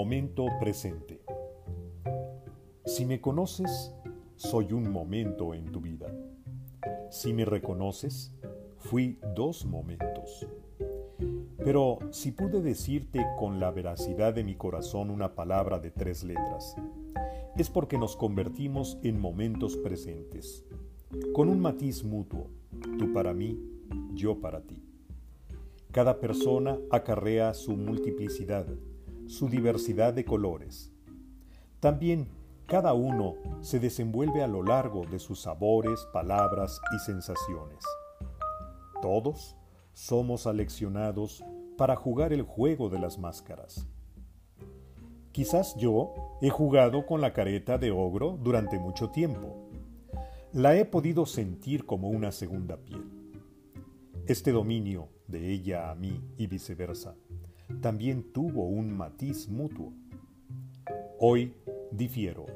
Momento presente. Si me conoces, soy un momento en tu vida. Si me reconoces, fui dos momentos. Pero si pude decirte con la veracidad de mi corazón una palabra de tres letras, es porque nos convertimos en momentos presentes, con un matiz mutuo, tú para mí, yo para ti. Cada persona acarrea su multiplicidad, su diversidad de colores. También cada uno se desenvuelve a lo largo de sus sabores, palabras y sensaciones. Todos somos aleccionados para jugar el juego de las máscaras. Quizás yo he jugado con la careta de ogro durante mucho tiempo. La he podido sentir como una segunda piel. Este dominio de ella a mí y viceversa también tuvo un matiz mutuo. Hoy difiero.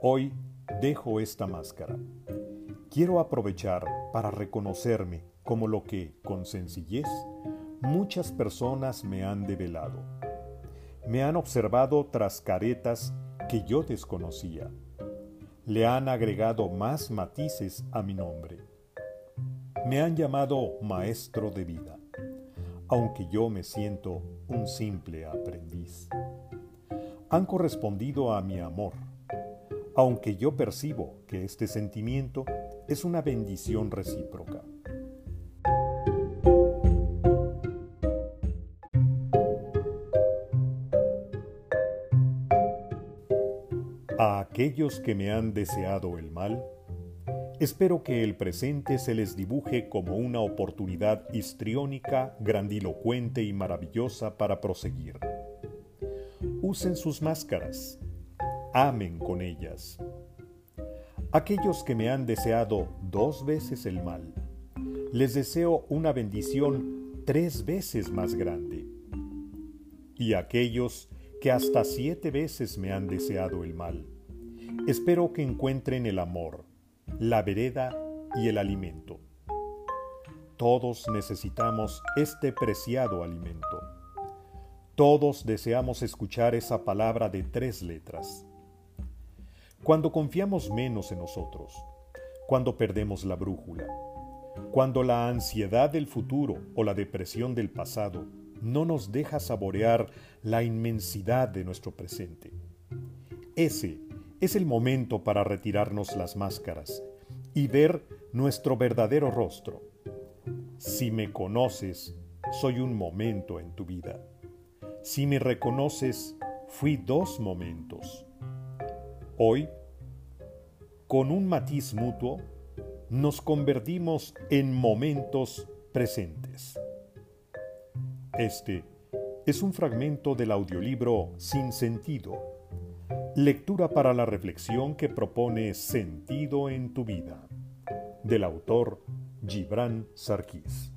Hoy dejo esta máscara. Quiero aprovechar para reconocerme como lo que, con sencillez, muchas personas me han develado. Me han observado tras caretas que yo desconocía. Le han agregado más matices a mi nombre. Me han llamado maestro de vida, aunque yo me siento un simple aprendiz. Han correspondido a mi amor, aunque yo percibo que este sentimiento es una bendición recíproca. A aquellos que me han deseado el mal, espero que el presente se les dibuje como una oportunidad histriónica, grandilocuente y maravillosa para proseguir. Usen sus máscaras, amen con ellas. Aquellos que me han deseado dos veces el mal, les deseo una bendición tres veces más grande. Y aquellos que hasta siete veces me han deseado el mal, Espero que encuentren el amor, la vereda y el alimento. Todos necesitamos este preciado alimento. Todos deseamos escuchar esa palabra de tres letras. Cuando confiamos menos en nosotros, cuando perdemos la brújula, cuando la ansiedad del futuro o la depresión del pasado no nos deja saborear la inmensidad de nuestro presente. Ese es el momento para retirarnos las máscaras y ver nuestro verdadero rostro. Si me conoces, soy un momento en tu vida. Si me reconoces, fui dos momentos. Hoy, con un matiz mutuo, nos convertimos en momentos presentes. Este es un fragmento del audiolibro Sin Sentido Lectura para la reflexión que propone Sentido en tu vida, del autor Gibran Sarkis.